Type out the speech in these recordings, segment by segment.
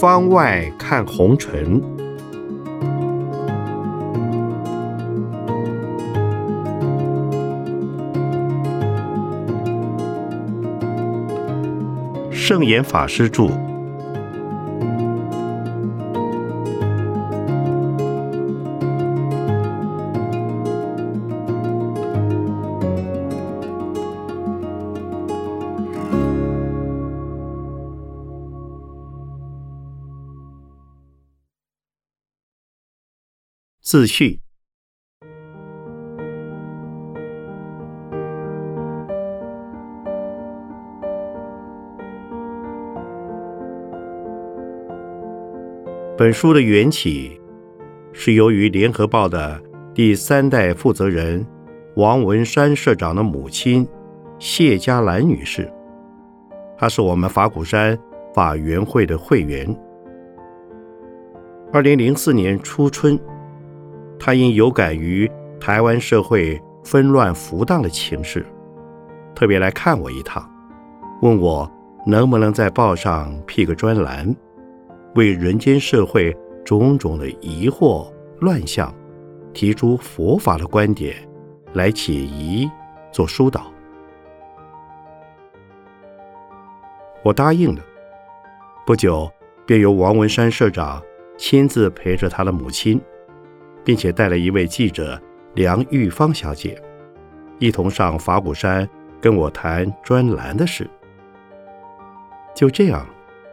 方外看红尘，圣严法师著。自序。本书的缘起是由于《联合报》的第三代负责人王文山社长的母亲谢佳兰女士，她是我们法鼓山法援会的会员。二零零四年初春。他因有感于台湾社会纷乱浮荡的情势，特别来看我一趟，问我能不能在报上辟个专栏，为人间社会种种的疑惑乱象，提出佛法的观点来解疑做疏导。我答应了，不久便由王文山社长亲自陪着他的母亲。并且带了一位记者梁玉芳小姐，一同上法鼓山跟我谈专栏的事。就这样，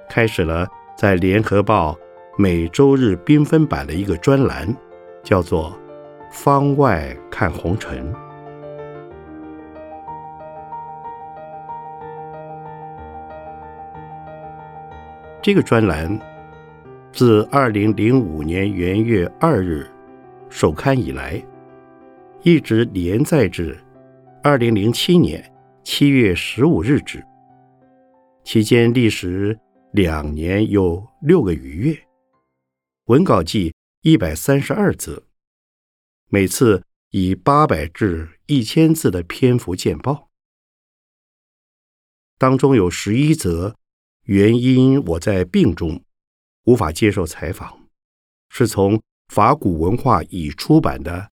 开始了在《联合报》每周日缤纷版的一个专栏，叫做《方外看红尘》。这个专栏自二零零五年元月二日。首刊以来，一直连载至二零零七年七月十五日止，期间历时两年有六个余月，文稿计一百三十二则，每次以八百至一千字的篇幅见报，当中有十一则原因我在病中无法接受采访，是从。法古文化已出版的《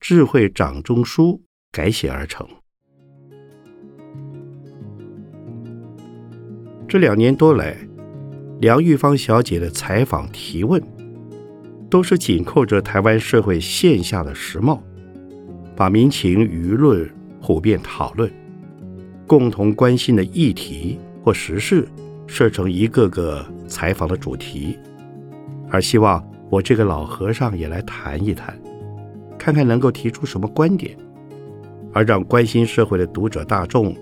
智慧掌中书》改写而成。这两年多来，梁玉芳小姐的采访提问，都是紧扣着台湾社会现下的时髦，把民情舆论普遍讨论、共同关心的议题或时事设成一个个采访的主题，而希望。我这个老和尚也来谈一谈，看看能够提出什么观点，而让关心社会的读者大众，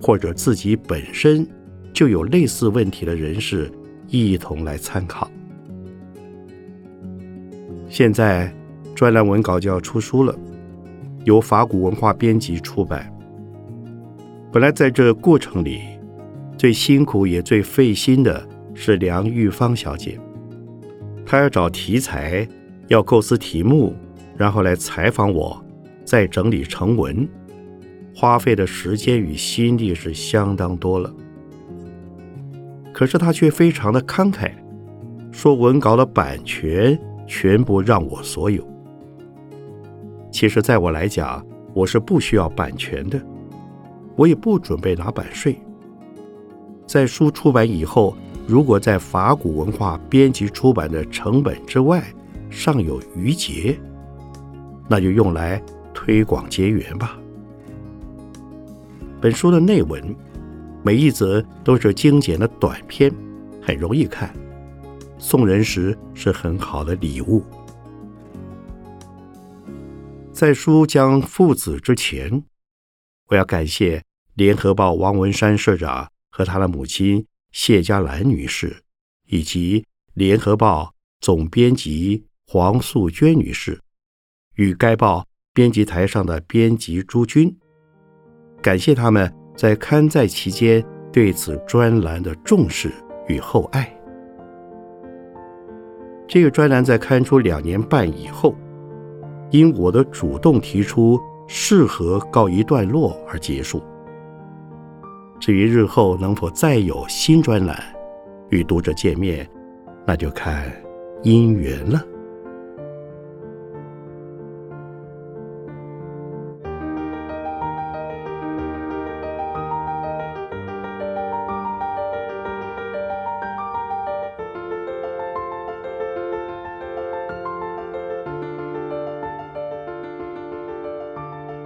或者自己本身就有类似问题的人士一同来参考。现在专栏文稿就要出书了，由法古文化编辑出版。本来在这过程里，最辛苦也最费心的是梁玉芳小姐。他要找题材，要构思题目，然后来采访我，再整理成文，花费的时间与心力是相当多了。可是他却非常的慷慨，说文稿的版权全部让我所有。其实，在我来讲，我是不需要版权的，我也不准备拿版税。在书出版以后。如果在法古文化编辑出版的成本之外尚有余节，那就用来推广结缘吧。本书的内文每一则都是精简的短篇，很容易看，送人时是很好的礼物。在书将父子之前，我要感谢联合报王文山社长和他的母亲。谢佳兰女士以及联合报总编辑黄素娟女士，与该报编辑台上的编辑朱军，感谢他们在刊载期间对此专栏的重视与厚爱。这个专栏在刊出两年半以后，因我的主动提出适合告一段落而结束。至于日后能否再有新专栏与读者见面，那就看姻缘了。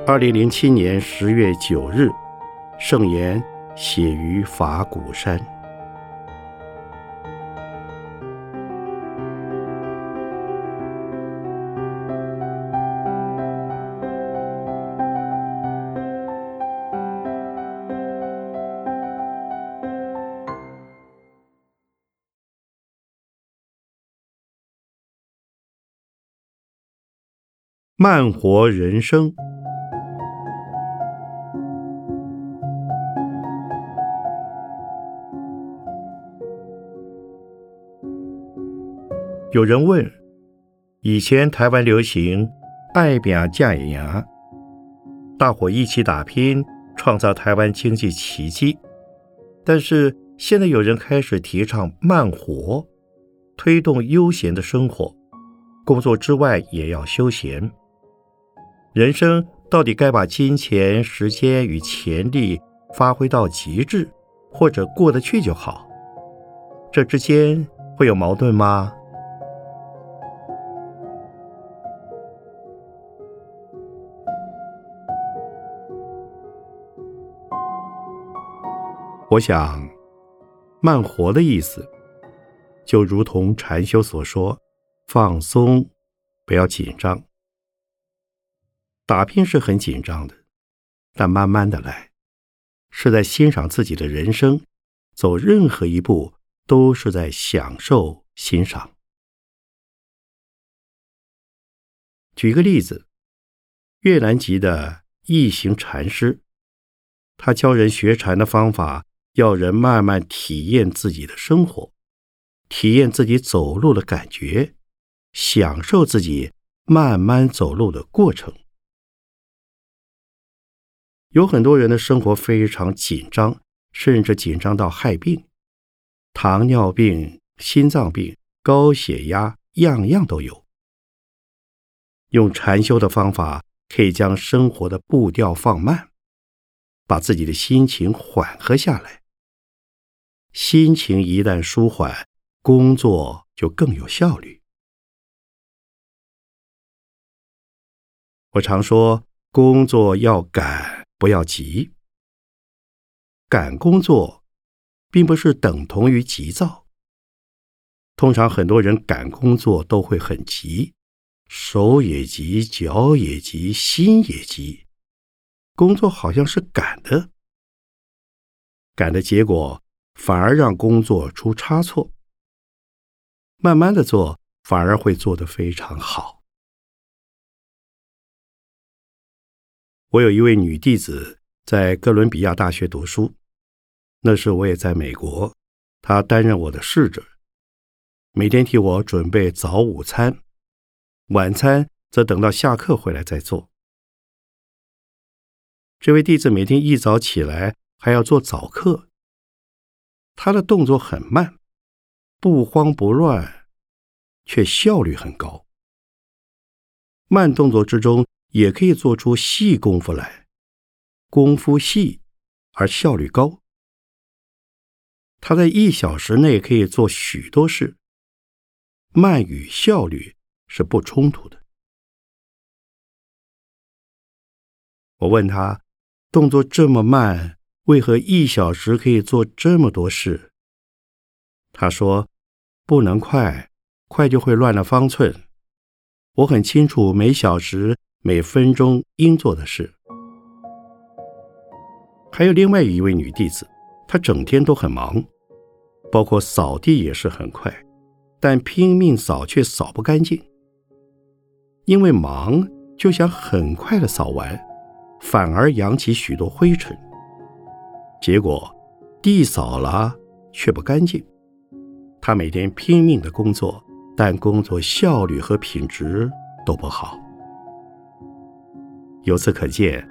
二零零七年十月九日，圣言写于法鼓山。慢活人生。有人问：以前台湾流行“爱拼架牙”，大伙一起打拼，创造台湾经济奇迹。但是现在有人开始提倡慢活，推动悠闲的生活，工作之外也要休闲。人生到底该把金钱、时间与潜力发挥到极致，或者过得去就好？这之间会有矛盾吗？我想，慢活的意思，就如同禅修所说，放松，不要紧张。打拼是很紧张的，但慢慢的来，是在欣赏自己的人生，走任何一步都是在享受欣赏。举个例子，越南籍的一行禅师，他教人学禅的方法。要人慢慢体验自己的生活，体验自己走路的感觉，享受自己慢慢走路的过程。有很多人的生活非常紧张，甚至紧张到害病，糖尿病、心脏病、高血压，样样都有。用禅修的方法，可以将生活的步调放慢，把自己的心情缓和下来。心情一旦舒缓，工作就更有效率。我常说，工作要赶，不要急。赶工作，并不是等同于急躁。通常很多人赶工作都会很急，手也急，脚也急，心也急。工作好像是赶的，赶的结果。反而让工作出差错。慢慢的做，反而会做得非常好。我有一位女弟子在哥伦比亚大学读书，那时我也在美国，她担任我的侍者，每天替我准备早午餐，晚餐则等到下课回来再做。这位弟子每天一早起来还要做早课。他的动作很慢，不慌不乱，却效率很高。慢动作之中也可以做出细功夫来，功夫细而效率高。他在一小时内可以做许多事，慢与效率是不冲突的。我问他，动作这么慢。为何一小时可以做这么多事？他说：“不能快，快就会乱了方寸。我很清楚每小时、每分钟应做的事。”还有另外一位女弟子，她整天都很忙，包括扫地也是很快，但拼命扫却扫不干净，因为忙就想很快的扫完，反而扬起许多灰尘。结果，地扫了却不干净。他每天拼命的工作，但工作效率和品质都不好。由此可见，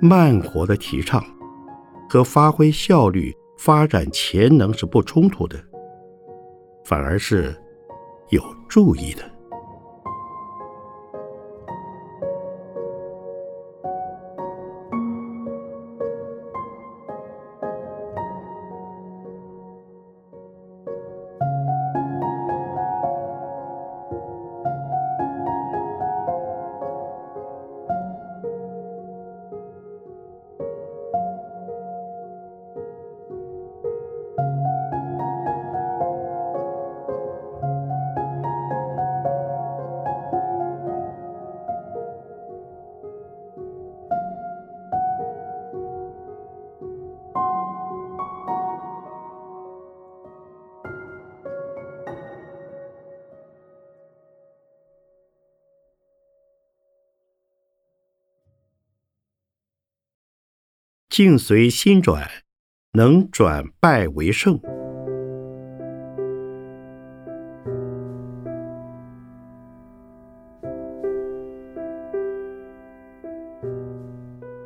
慢活的提倡和发挥效率、发展潜能是不冲突的，反而是有助益的。境随心转，能转败为胜。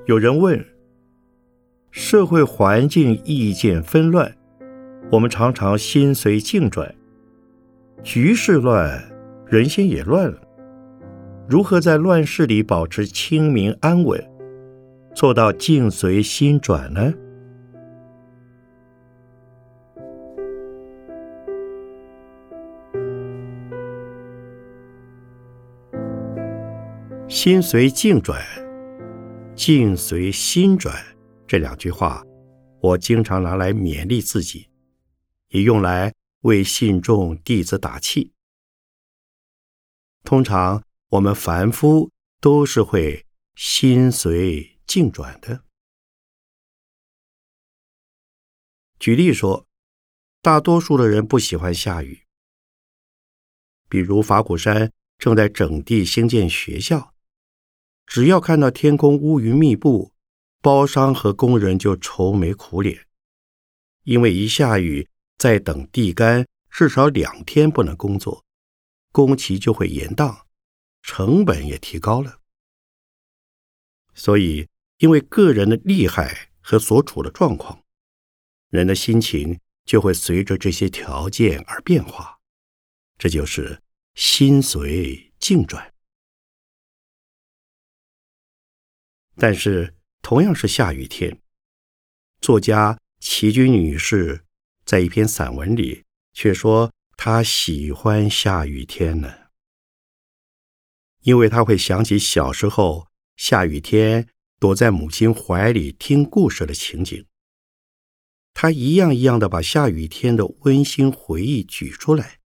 有人问：社会环境意见纷乱，我们常常心随境转，局势乱，人心也乱了。如何在乱世里保持清明安稳？做到境随心转呢？心随境转，境随心转，这两句话，我经常拿来勉励自己，也用来为信众弟子打气。通常我们凡夫都是会心随。进转的。举例说，大多数的人不喜欢下雨。比如法鼓山正在整地兴建学校，只要看到天空乌云密布，包商和工人就愁眉苦脸，因为一下雨，再等地干，至少两天不能工作，工期就会延宕，成本也提高了。所以。因为个人的厉害和所处的状况，人的心情就会随着这些条件而变化，这就是心随境转。但是，同样是下雨天，作家齐君女士在一篇散文里却说她喜欢下雨天呢，因为她会想起小时候下雨天。躲在母亲怀里听故事的情景，他一样一样的把下雨天的温馨回忆举出来。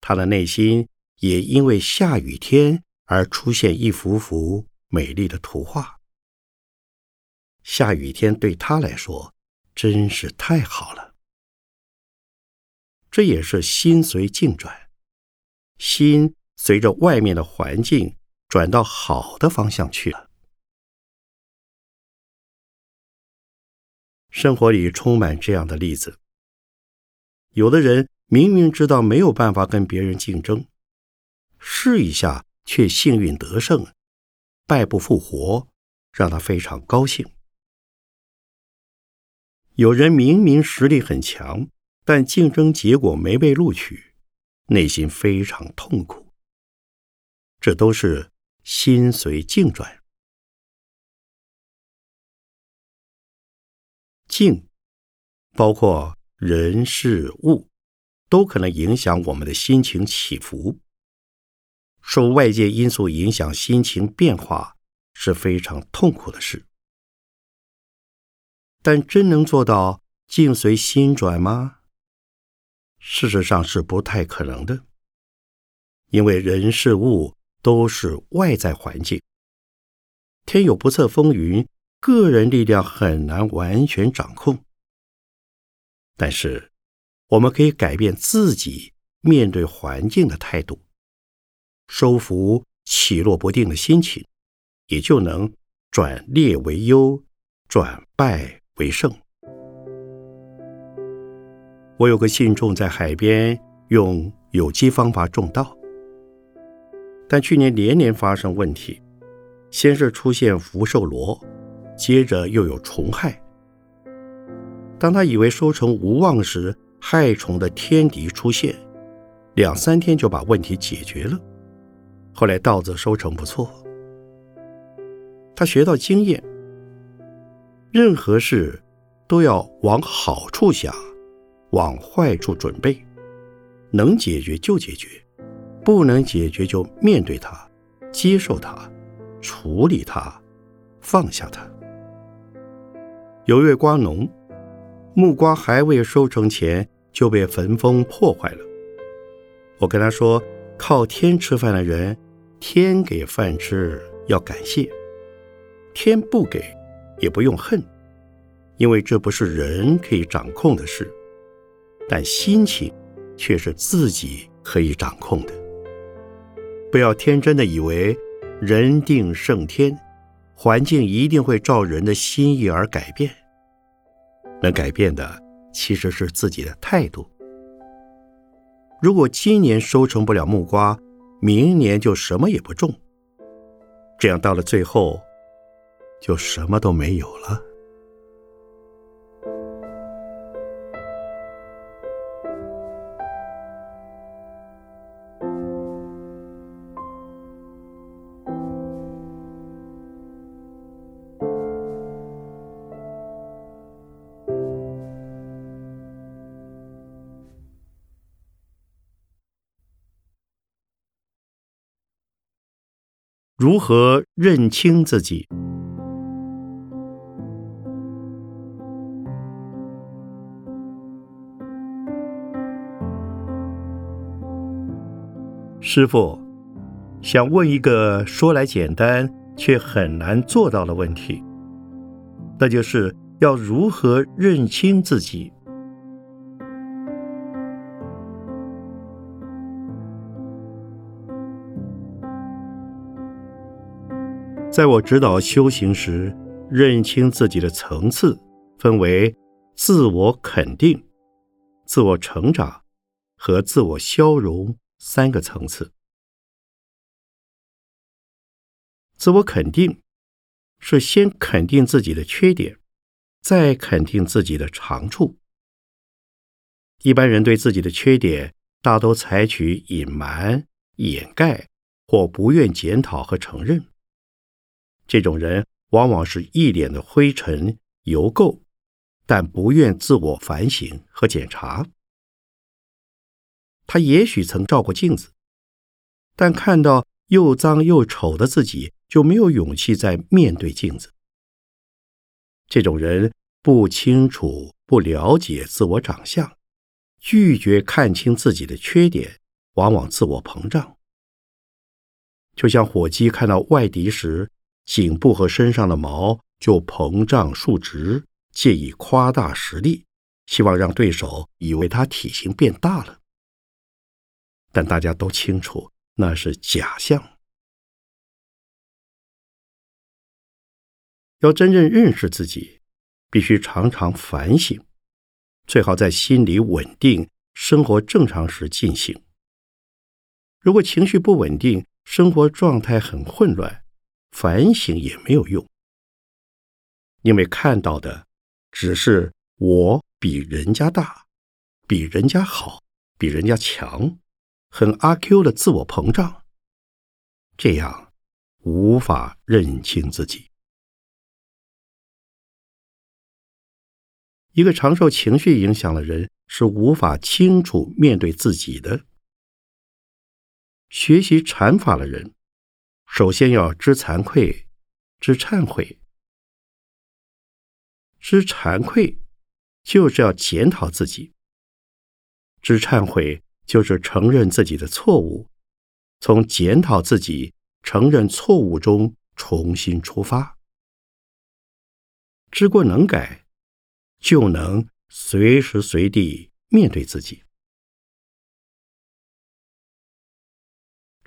他的内心也因为下雨天而出现一幅幅美丽的图画。下雨天对他来说真是太好了。这也是心随境转，心随着外面的环境转到好的方向去了。生活里充满这样的例子。有的人明明知道没有办法跟别人竞争，试一下却幸运得胜，败不复活，让他非常高兴。有人明明实力很强，但竞争结果没被录取，内心非常痛苦。这都是心随境转。境，包括人事物，都可能影响我们的心情起伏。受外界因素影响心情变化是非常痛苦的事。但真能做到境随心转吗？事实上是不太可能的，因为人事物都是外在环境，天有不测风云。个人力量很难完全掌控，但是我们可以改变自己面对环境的态度，收服起落不定的心情，也就能转劣为优，转败为胜。我有个信众在海边用有机方法种稻，但去年连连发生问题，先是出现福寿螺，接着又有虫害。当他以为收成无望时，害虫的天敌出现，两三天就把问题解决了。后来稻子收成不错，他学到经验，任何事都要往好处想，往坏处准备，能解决就解决，不能解决就面对它，接受它，处理它，放下它。有位瓜农，木瓜还未收成前就被焚风破坏了。我跟他说：“靠天吃饭的人。”天给饭吃要感谢，天不给也不用恨，因为这不是人可以掌控的事，但心情却是自己可以掌控的。不要天真的以为人定胜天，环境一定会照人的心意而改变。能改变的其实是自己的态度。如果今年收成不了木瓜，明年就什么也不种，这样到了最后，就什么都没有了。如何认清自己？师傅想问一个说来简单却很难做到的问题，那就是要如何认清自己？在我指导修行时，认清自己的层次分为自我肯定、自我成长和自我消融三个层次。自我肯定是先肯定自己的缺点，再肯定自己的长处。一般人对自己的缺点大都采取隐瞒、掩盖或不愿检讨和承认。这种人往往是一脸的灰尘油垢，但不愿自我反省和检查。他也许曾照过镜子，但看到又脏又丑的自己，就没有勇气再面对镜子。这种人不清楚、不了解自我长相，拒绝看清自己的缺点，往往自我膨胀。就像火鸡看到外敌时。颈部和身上的毛就膨胀竖直，借以夸大实力，希望让对手以为他体型变大了。但大家都清楚，那是假象。要真正认识自己，必须常常反省，最好在心理稳定、生活正常时进行。如果情绪不稳定，生活状态很混乱。反省也没有用，因为看到的只是我比人家大，比人家好，比人家强，很阿 Q 的自我膨胀，这样无法认清自己。一个常受情绪影响的人是无法清楚面对自己的。学习禅法的人。首先要知惭愧，知忏悔。知惭愧就是要检讨自己；知忏悔就是承认自己的错误，从检讨自己、承认错误中重新出发。知过能改，就能随时随地面对自己。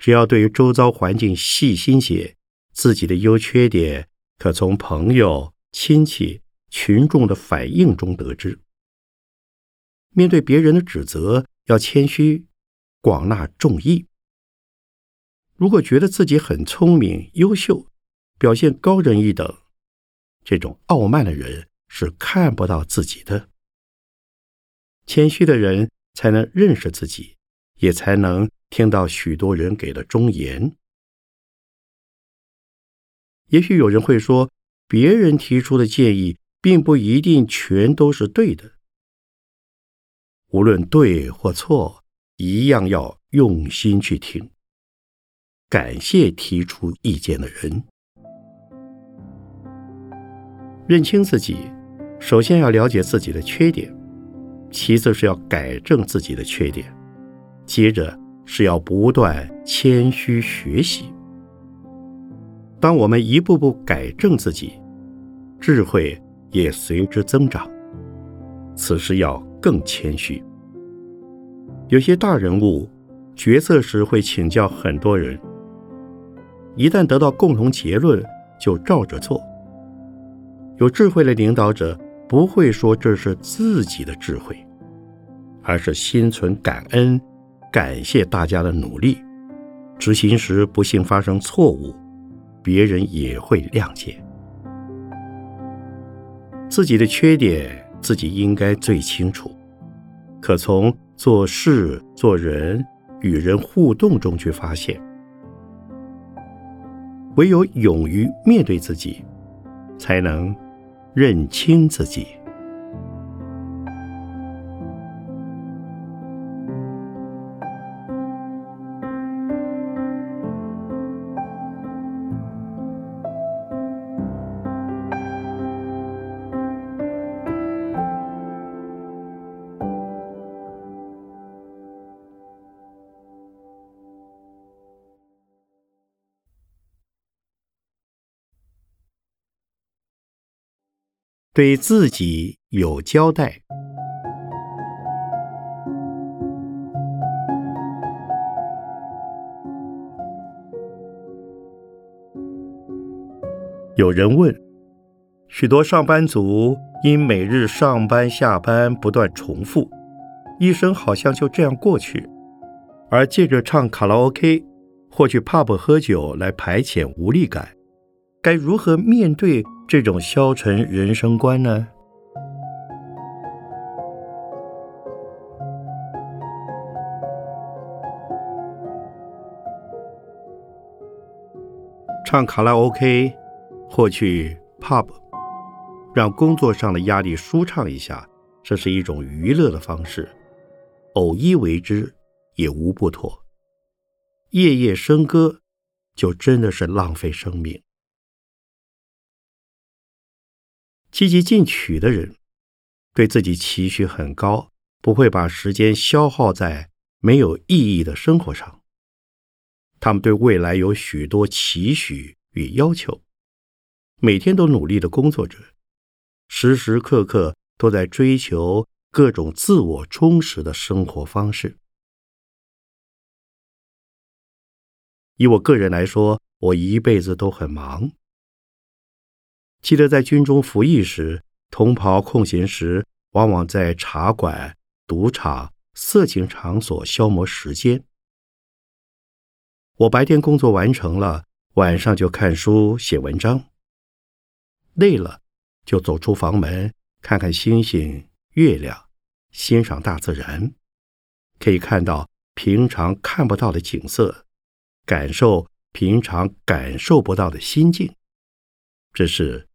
只要对于周遭环境细心些，自己的优缺点可从朋友、亲戚、群众的反应中得知。面对别人的指责，要谦虚，广纳众议。如果觉得自己很聪明、优秀，表现高人一等，这种傲慢的人是看不到自己的。谦虚的人才能认识自己，也才能听到许多人给的忠言。也许有人会说，别人提出的建议并不一定全都是对的。无论对或错，一样要用心去听，感谢提出意见的人。认清自己，首先要了解自己的缺点，其次是要改正自己的缺点，接着是要不断谦虚学习。当我们一步步改正自己，智慧也随之增长。此时要更谦虚。有些大人物决策时会请教很多人，一旦得到共同结论，就照着做。有智慧的领导者不会说这是自己的智慧，而是心存感恩，感谢大家的努力。执行时不幸发生错误。别人也会谅解自己的缺点，自己应该最清楚。可从做事、做人、与人互动中去发现，唯有勇于面对自己，才能认清自己。对自己有交代。有人问：许多上班族因每日上班下班不断重复，一生好像就这样过去，而借着唱卡拉 OK 或去 pub 喝酒来排遣无力感，该如何面对？这种消沉人生观呢？唱卡拉 OK 或去 pub，让工作上的压力舒畅一下，这是一种娱乐的方式。偶一为之也无不妥。夜夜笙歌，就真的是浪费生命。积极进取的人，对自己期许很高，不会把时间消耗在没有意义的生活上。他们对未来有许多期许与要求，每天都努力的工作着，时时刻刻都在追求各种自我充实的生活方式。以我个人来说，我一辈子都很忙。记得在军中服役时，同袍空闲时往往在茶馆、赌场、色情场所消磨时间。我白天工作完成了，晚上就看书写文章。累了，就走出房门，看看星星、月亮，欣赏大自然，可以看到平常看不到的景色，感受平常感受不到的心境。这是。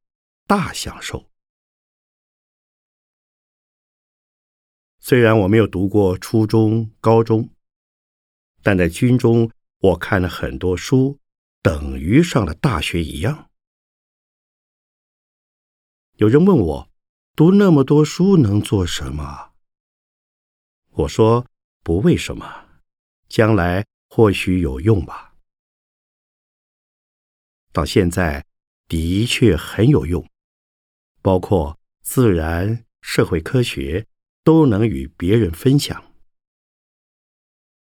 大享受。虽然我没有读过初中、高中，但在军中，我看了很多书，等于上了大学一样。有人问我，读那么多书能做什么？我说不为什么，将来或许有用吧。到现在的确很有用。包括自然、社会科学都能与别人分享，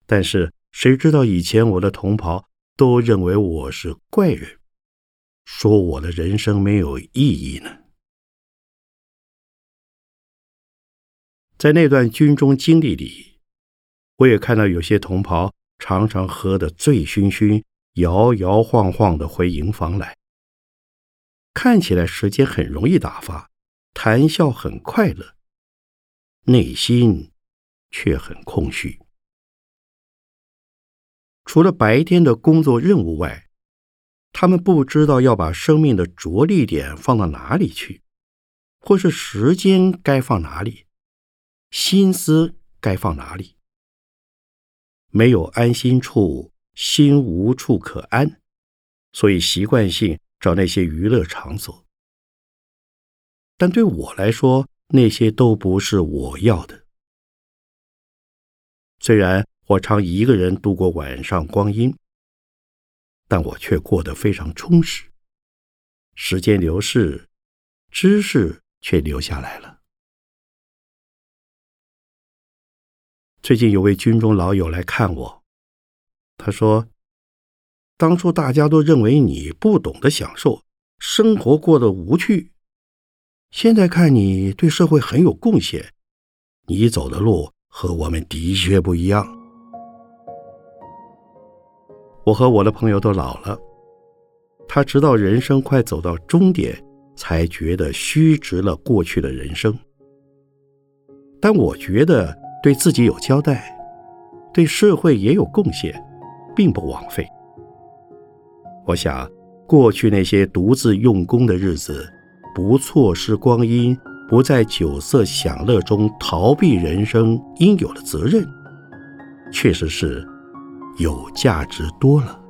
但是谁知道以前我的同袍都认为我是怪人，说我的人生没有意义呢？在那段军中经历里，我也看到有些同袍常常喝得醉醺醺、摇摇晃晃的回营房来，看起来时间很容易打发，谈笑很快乐，内心却很空虚。除了白天的工作任务外，他们不知道要把生命的着力点放到哪里去，或是时间该放哪里，心思该放哪里。没有安心处，心无处可安，所以习惯性。找那些娱乐场所，但对我来说，那些都不是我要的。虽然我常一个人度过晚上光阴，但我却过得非常充实。时间流逝，知识却留下来了。最近有位军中老友来看我，他说。当初大家都认为你不懂得享受生活，过得无趣。现在看你对社会很有贡献，你走的路和我们的确不一样。我和我的朋友都老了，他直到人生快走到终点，才觉得虚值了过去的人生。但我觉得对自己有交代，对社会也有贡献，并不枉费。我想，过去那些独自用功的日子，不错失光阴，不在酒色享乐中逃避人生应有的责任，确实是有价值多了。